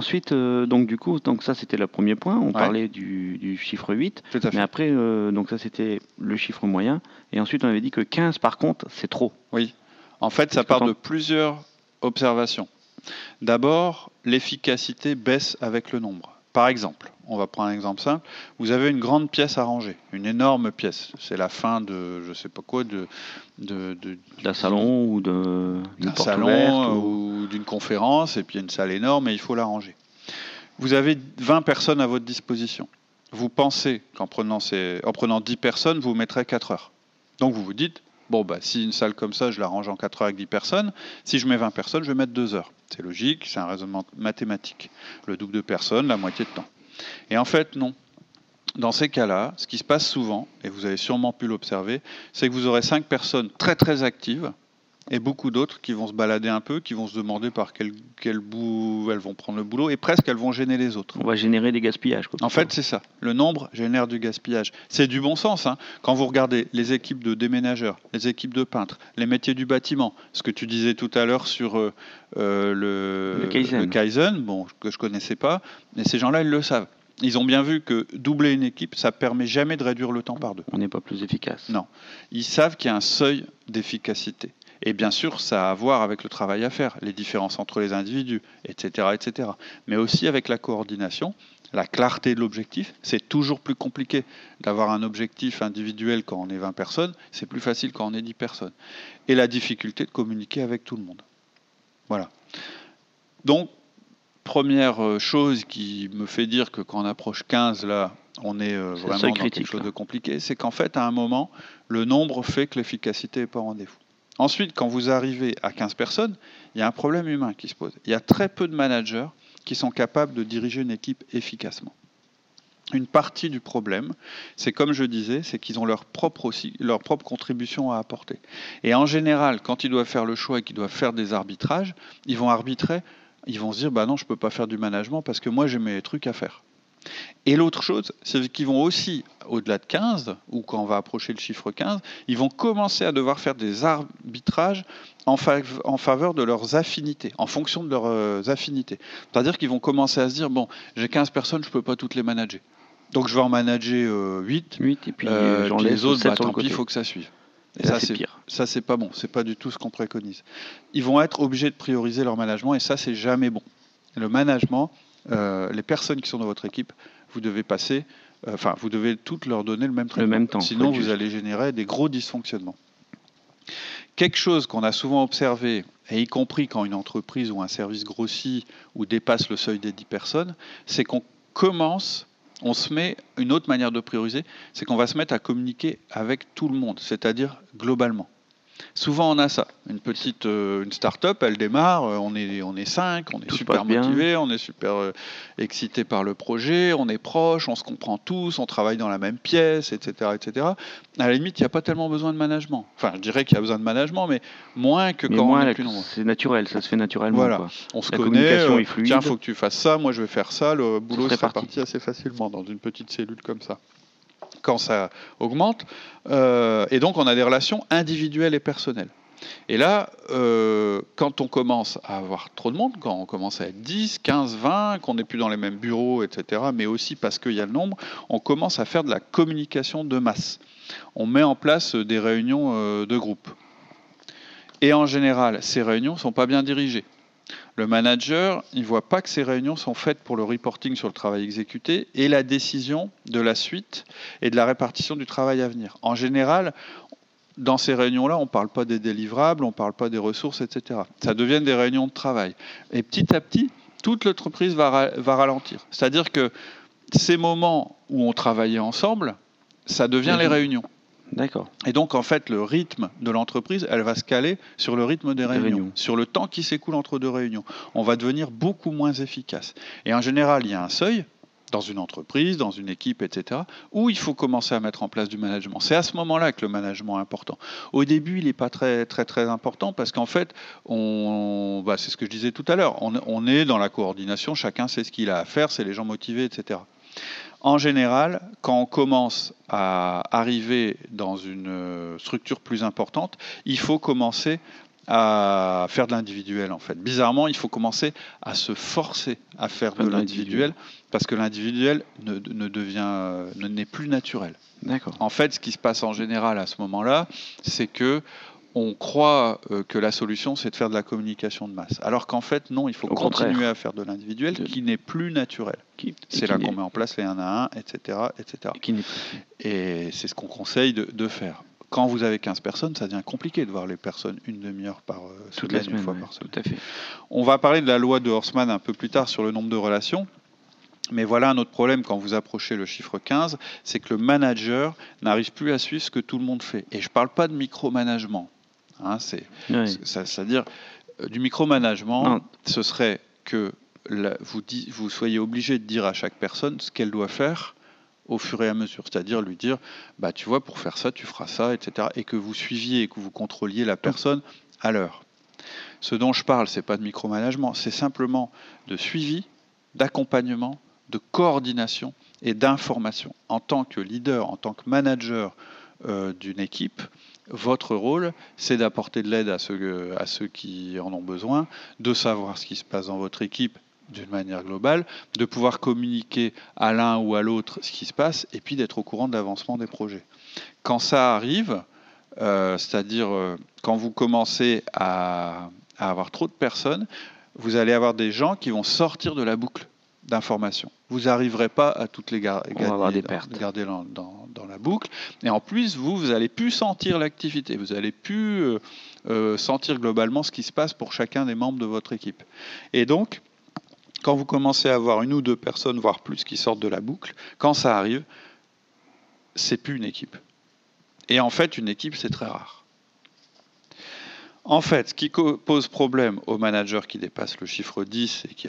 Ensuite, euh, donc du coup, donc ça c'était le premier point. On parlait du, chiffre 8. Mais après, euh, donc ça c'était le chiffre moyen. Et ensuite, on avait dit que 15 par contre, c'est trop. Oui. En fait, ça part de plusieurs observations. D'abord, l'efficacité baisse avec le nombre. Par exemple, on va prendre un exemple simple. Vous avez une grande pièce à ranger, une énorme pièce. C'est la fin de, je sais pas quoi, de, d'un salon ou de d'un salon ou, d'une conférence, et puis une salle énorme, et il faut la ranger. Vous avez 20 personnes à votre disposition. Vous pensez qu'en prenant, ces, en prenant 10 personnes, vous mettrez 4 heures. Donc vous vous dites, Bon, bah, si une salle comme ça, je la range en 4 heures avec 10 personnes, si je mets 20 personnes, je vais mettre 2 heures. C'est logique, c'est un raisonnement mathématique. Le double de personnes, la moitié de temps. Et en fait, non. Dans ces cas-là, ce qui se passe souvent, et vous avez sûrement pu l'observer, c'est que vous aurez 5 personnes très très actives et beaucoup d'autres qui vont se balader un peu, qui vont se demander par quel, quel, bout elles vont prendre le boulot, et presque elles vont gêner les autres. On va générer des gaspillages. en fait, c'est ça. Le nombre génère du gaspillage. C'est du bon sens. Hein. Quand vous regardez les équipes de déménageurs, les équipes de peintres, les métiers du bâtiment, ce que tu disais tout à l'heure sur euh, euh, le, le, Kaizen. bon, que je connaissais pas, mais ces gens-là, ils le savent. Ils ont bien vu que doubler une équipe, ça permet jamais de réduire le temps par deux. On n'est pas plus efficace. Non. Ils savent qu'il y a un seuil d'efficacité. Et bien sûr, ça a à voir avec le travail à faire, les différences entre les individus, etc. etc. Mais aussi avec la coordination, la clarté de l'objectif. C'est toujours plus compliqué d'avoir un objectif individuel quand on est 20 personnes, c'est plus facile quand on est 10 personnes. Et la difficulté de communiquer avec tout le monde. Voilà. Donc, première euh, chose qui me fait dire que quand on approche 15, là, on est euh, vraiment dans quelque chose de compliqué, c'est qu'en fait, à un moment, le nombre fait que l'efficacité n'est pas au rendez-vous. Ensuite, quand vous arrivez à 15 personnes, il y a un problème humain qui se pose. Il y a très peu de managers qui sont capables de diriger une équipe efficacement. Une partie du problème, c'est comme je disais, c'est qu'ils ont leur propre, aussi, leur propre contribution à apporter. Et en général, quand ils doivent faire le choix et qu'ils doivent faire des arbitrages, ils vont arbitrer, ils vont se dire, bah non, je ne peux pas faire du management parce que moi j'ai mes trucs à faire. Et l'autre chose, c'est qu'ils vont aussi, au-delà de 15, ou quand on va approcher le chiffre 15, ils vont commencer à devoir faire des arbitrages en, faveur de leurs affinités, en fonction de leurs euh, affinités. C'est-à-dire qu'ils vont commencer à se dire, bon, j'ai 15 personnes, je ne peux pas toutes les manager. Donc je vais en manager 8, euh, 8 et puis, euh, les autres, bah, tant pis, il faut que ça suive. Et, ça, c'est pire. Ça, c'est pas bon. C'est pas du tout ce qu'on préconise. Ils vont être obligés de prioriser leur management et ça, c'est jamais bon. Le management, euh, les personnes qui sont dans votre équipe, vous devez passer, euh, enfin, vous devez toutes leur donner le même traitement. Le même temps. Sinon, vous allez générer des gros dysfonctionnements. Quelque chose qu'on a souvent observé, et y compris quand une entreprise ou un service grossit ou dépasse le seuil des 10 personnes, c'est qu'on commence, on se met, une autre manière de prioriser, c'est qu'on va se mettre à communiquer avec tout le monde, c'est-à-dire globalement. Souvent, on a ça. Une petite euh, une start-up, elle démarre, euh, on est, on est cinq, on est super motivé, on est super euh, excité par le projet, on est proche, on se comprend tous, on travaille dans la même pièce, etc. etc. À la limite, il n'y a pas tellement besoin de management. Enfin, je dirais qu'il y a besoin de management, mais moins que quand on est plus nombreux. C'est naturel, ça se fait naturellement. Voilà. On se connaît, il tiens, faut que tu fasses ça, moi je vais faire ça, le boulot se répartit assez facilement dans une petite cellule comme ça quand ça augmente. Euh, et donc, on a des relations individuelles et personnelles. Et là, euh, quand on commence à avoir trop de monde, quand on commence à être 10, 15, 20, qu'on n'est plus dans les mêmes bureaux, etc., mais aussi parce qu'il y a le nombre, on commence à faire de la communication de masse. On met en place des réunions euh, de groupe. Et en général, ces réunions ne sont pas bien dirigées. Le manager, il ne voit pas que ces réunions sont faites pour le reporting sur le travail exécuté et la décision de la suite et de la répartition du travail à venir. En général, dans ces réunions-là, on ne parle pas des délivrables, on ne parle pas des ressources, etc. Ça devient des réunions de travail. Et petit à petit, toute l'entreprise va, va ralentir. C'est-à-dire que ces moments où on travaillait ensemble, ça devient les réunions. D'accord. Et donc, en fait, le rythme de l'entreprise, elle va se caler sur le rythme des réunions, sur le temps qui s'écoule entre deux réunions. On va devenir beaucoup moins efficace. Et en général, il y a un seuil dans une entreprise, dans une équipe, etc., où il faut commencer à mettre en place du management. C'est à ce moment-là que le management est important. Au début, il n'est pas très, très, très important parce qu'en fait, on, bah, c'est ce que je disais tout à l'heure, on, on est dans la coordination, chacun sait ce qu'il a à faire, c'est les gens motivés, etc. En général, quand on commence à arriver dans une structure plus importante, il faut commencer à faire de l'individuel en fait. Bizarrement, il faut commencer à se forcer à faire de l'individuel parce que l'individuel ne, devient, n'est plus naturel. D'accord. En fait, ce qui se passe en général à ce moment-là, c'est que on croit euh, que la solution, c'est de faire de la communication de masse. Alors qu'en fait, non, il faut continuer à faire de l'individuel qui n'est plus naturel. C'est là qu'on met en place les 1 à 1, etc. etc. Et, c'est ce qu'on conseille de, faire. Quand vous avez 15 personnes, ça devient compliqué de voir les personnes une demi-heure par euh, semaine, une fois par semaine. Tout à fait. On va parler de la loi de Horstman un peu plus tard sur le nombre de relations. Mais voilà un autre problème quand vous approchez le chiffre 15, c'est que le manager n'arrive plus à suivre ce que tout le monde fait. Et je ne parle pas de micromanagement. Hein, c'est, à dire euh, du micromanagement, ce serait que vous, vous soyez obligé de dire à chaque personne ce qu'elle doit faire au fur et à mesure, c'est-à-dire lui dire, bah tu vois, pour faire ça, tu feras ça, etc., et que vous suiviez et que vous contrôliez la personne à l'heure. Ce dont je parle, c'est pas de micromanagement, c'est simplement de suivi, d'accompagnement, de coordination et d'information. En tant que leader, en tant que manager euh, d'une équipe, votre rôle, c'est d'apporter de l'aide à ceux, à ceux qui en ont besoin, de savoir ce qui se passe dans votre équipe d'une manière globale, de pouvoir communiquer à l'un ou à l'autre ce qui se passe, et puis d'être au courant de l'avancement des projets. Quand ça arrive, euh, c'est-à-dire euh, quand vous commencez à, avoir trop de personnes, vous allez avoir des gens qui vont sortir de la boucle d'informations. Vous n'arriverez pas à toutes les garder, garder dans, dans, la boucle. Et en plus, vous, vous allez plus sentir l'activité. Vous allez plus euh, euh, sentir globalement ce qui se passe pour chacun des membres de votre équipe. Et donc, quand vous commencez à avoir une ou deux personnes, voire plus, qui sortent de la boucle, quand ça arrive, c'est plus une équipe. Et en fait, une équipe, c'est très rare. En fait, ce qui pose problème aux managers qui dépassent le chiffre 10 et qui,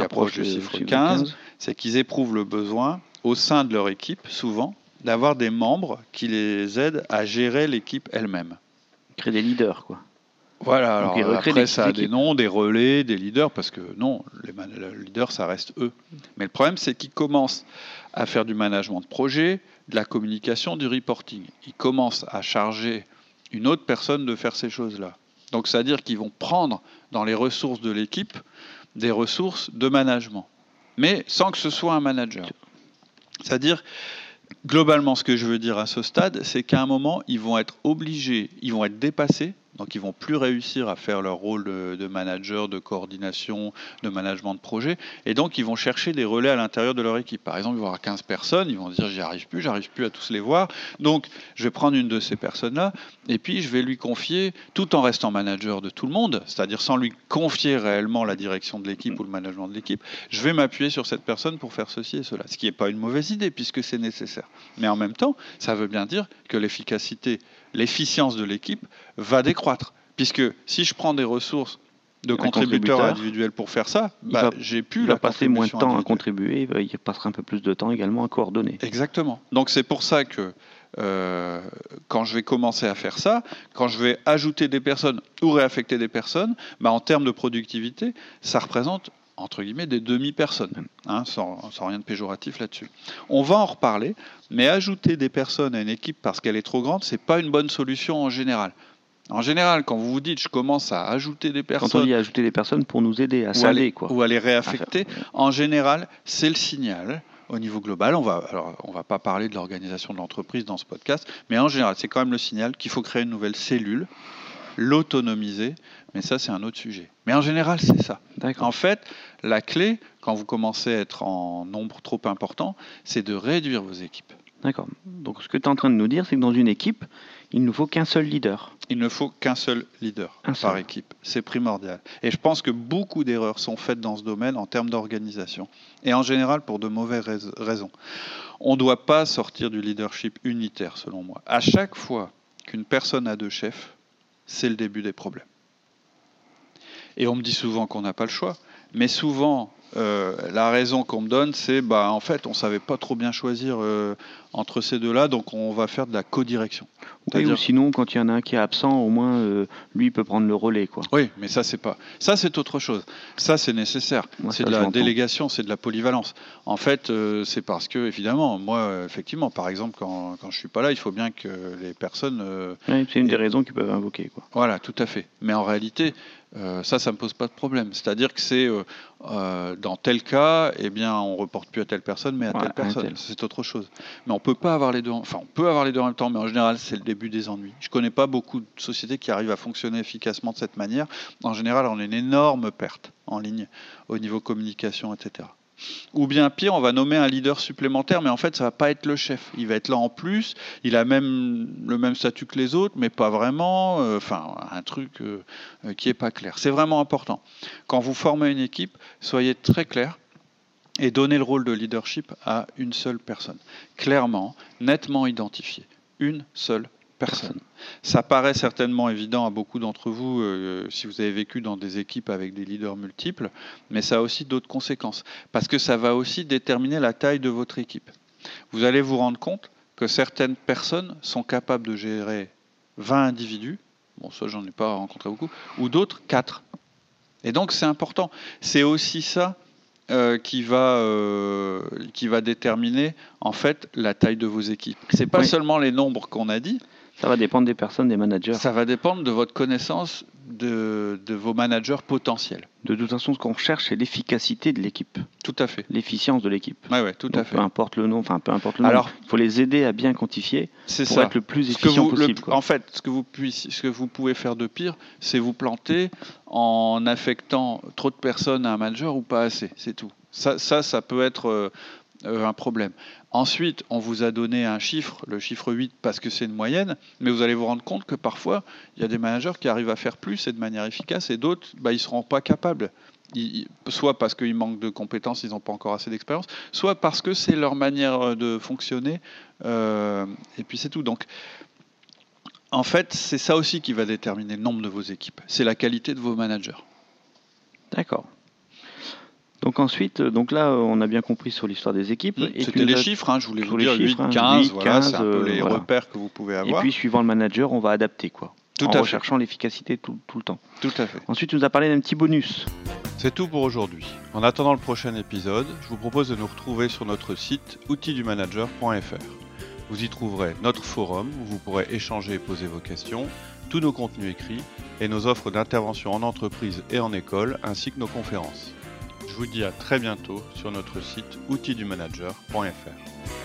approchent le chiffre 15, c'est qu'ils éprouvent le besoin, au sein de leur équipe, souvent, d'avoir des membres qui les aident à gérer l'équipe elle-même. Créer des leaders, quoi. Voilà, alors après ça a des noms, des relais, des leaders, parce que non, les, leaders, ça reste eux. Mais le problème, c'est qu'ils commencent à faire du management de projet, de la communication, du reporting. Ils commencent à charger une autre personne de faire ces choses-là. Donc, c'est-à-dire qu'ils vont prendre dans les ressources de l'équipe des ressources de management, mais sans que ce soit un manager. C'est-à-dire, globalement, ce que je veux dire à ce stade, c'est qu'à un moment, ils vont être obligés, ils vont être dépassés donc ils vont plus réussir à faire leur rôle de, manager, de coordination, de management de projet. Et donc ils vont chercher des relais à l'intérieur de leur équipe. Par exemple, ils vont avoir 15 personnes, ils vont dire j'y arrive plus, j'arrive plus à tous les voir. Donc je vais prendre une de ces personnes-là et puis je vais lui confier, tout en restant manager de tout le monde, c'est-à-dire sans lui confier réellement la direction de l'équipe ou le management de l'équipe, je vais m'appuyer sur cette personne pour faire ceci et cela. Ce qui n'est pas une mauvaise idée puisque c'est nécessaire. Mais en même temps, ça veut bien dire que l'efficacité l'efficience de l'équipe va décroître. Puisque si je prends des ressources de contributeurs individuels pour faire ça, bah, j'ai pu la passer moins de temps à contribuer, il passera un peu plus de temps également à coordonner. Exactement. Donc c'est pour ça que euh, quand je vais commencer à faire ça, quand je vais ajouter des personnes ou réaffecter des personnes, bah, en termes de productivité, ça représente entre guillemets, des demi-personnes, hein, sans, rien de péjoratif là-dessus. On va en reparler, mais ajouter des personnes à une équipe parce qu'elle est trop grande, c'est pas une bonne solution en général. En général, quand vous vous dites je commence à ajouter des personnes. Quand on dit ajouter des personnes pour nous aider à saler, quoi. Ou à les réaffecter, en général, c'est le signal au niveau global. On va, alors, on va pas parler de l'organisation de l'entreprise dans ce podcast, mais en général, c'est quand même le signal qu'il faut créer une nouvelle cellule, l'autonomiser, mais ça, c'est un autre sujet. Mais en général, c'est ça. En fait, la clé, quand vous commencez à être en nombre trop important, c'est de réduire vos équipes. D'accord. Donc ce que tu es en train de nous dire, c'est que dans une équipe, il ne faut qu'un seul leader. Il ne faut qu'un seul leader par équipe. C'est primordial. Et je pense que beaucoup d'erreurs sont faites dans ce domaine en termes d'organisation. Et en général pour de mauvaises raisons. On ne doit pas sortir du leadership unitaire, selon moi. À chaque fois qu'une personne a deux chefs, c'est le début des problèmes. Et on me dit souvent qu'on n'a pas le choix. Mais souvent, euh, la raison qu'on me donne, c'est bah en fait, on savait pas trop bien choisir euh, entre ces deux-là, donc on va faire de la co-direction. Oui, ou sinon, quand il y en a un qui est absent, au moins euh, lui peut prendre le relais, quoi. Oui, mais ça c'est pas, ça c'est autre chose. Ça c'est nécessaire. C'est de la délégation, c'est de la polyvalence. En fait, c'est parce que évidemment, moi, effectivement, par exemple, quand, quand je suis pas là, il faut bien que les personnes. Oui, c'est une des raisons qu'ils peuvent invoquer, quoi. Voilà, tout à fait. Mais en réalité, ça, ça me pose pas de problème. C'est-à-dire que c'est euh, dans tel cas, eh bien, on reporte plus à telle personne, mais à telle personne. C'est autre chose. Mais on peut pas avoir les deux. Enfin, on peut avoir les deux en même temps, mais en général, c'est le début des ennuis. Je connais pas beaucoup de sociétés qui arrivent à fonctionner efficacement de cette manière. En général, on a une énorme perte en ligne au niveau communication, etc. Ou bien pire, on va nommer un leader supplémentaire, mais en fait, ça va pas être le chef. Il va être là en plus. Il a même le même statut que les autres, mais pas vraiment. Euh, enfin, un truc euh, euh, qui est pas clair. C'est vraiment important. Quand vous formez une équipe, soyez très clair et donnez le rôle de leadership à une seule personne. Clairement, nettement identifié. Une seule personne. Ça paraît certainement évident à beaucoup d'entre vous euh, si vous avez vécu dans des équipes avec des leaders multiples, mais ça a aussi d'autres conséquences, parce que ça va aussi déterminer la taille de votre équipe. Vous allez vous rendre compte que certaines personnes sont capables de gérer 20 individus, bon ça j'en ai pas rencontré beaucoup, ou d'autres 4. Et donc c'est important. C'est aussi ça euh, qui, va, euh, qui va déterminer en fait la taille de vos équipes. C'est pas seulement les nombres qu'on a dit, ça va dépendre des personnes, des managers. Ça va dépendre de votre connaissance de, vos managers potentiels. De toute façon, ce qu'on cherche, c'est l'efficacité de l'équipe. Tout à fait. L'efficience de l'équipe. Oui, ouais, tout à fait. Peu importe le nom, enfin peu importe le nom. Alors, il faut les aider à bien quantifier pour ça. être le plus efficient possible. en fait, ce que, vous puissiez, ce que vous pouvez faire de pire, c'est vous planter en affectant trop de personnes à un manager ou pas assez. C'est tout. Ça, ça, ça peut être euh, euh, un problème. Ensuite, on vous a donné un chiffre, le chiffre 8, parce que c'est une moyenne, mais vous allez vous rendre compte que parfois, il y a des managers qui arrivent à faire plus et de manière efficace, et d'autres, bah, ils ne seront pas capables. soit parce qu'ils manquent de compétences, ils n'ont pas encore assez d'expérience, soit parce que c'est leur manière de fonctionner, euh, et puis c'est tout. Donc, en fait, c'est ça aussi qui va déterminer le nombre de vos équipes. C'est la qualité de vos managers. D'accord. Donc ensuite, euh, donc là, on a bien compris sur l'histoire des équipes. Mmh, c'était les chiffres, hein, je voulais vous dire 8, 15, voilà, c'est un peu les repères que vous pouvez avoir. Et puis suivant le manager, on va adapter quoi. Tout en recherchant l'efficacité tout, tout, le temps. Tout à fait. Ensuite, tu nous as parlé d'un petit bonus. C'est tout pour aujourd'hui. En attendant le prochain épisode, je vous propose de nous retrouver sur notre site outildumanager.fr. Vous y trouverez notre forum où vous pourrez échanger et poser vos questions, tous nos contenus écrits et nos offres d'intervention en entreprise et en école, ainsi que nos conférences. Je vous dis à très bientôt sur notre site outildumanager.fr.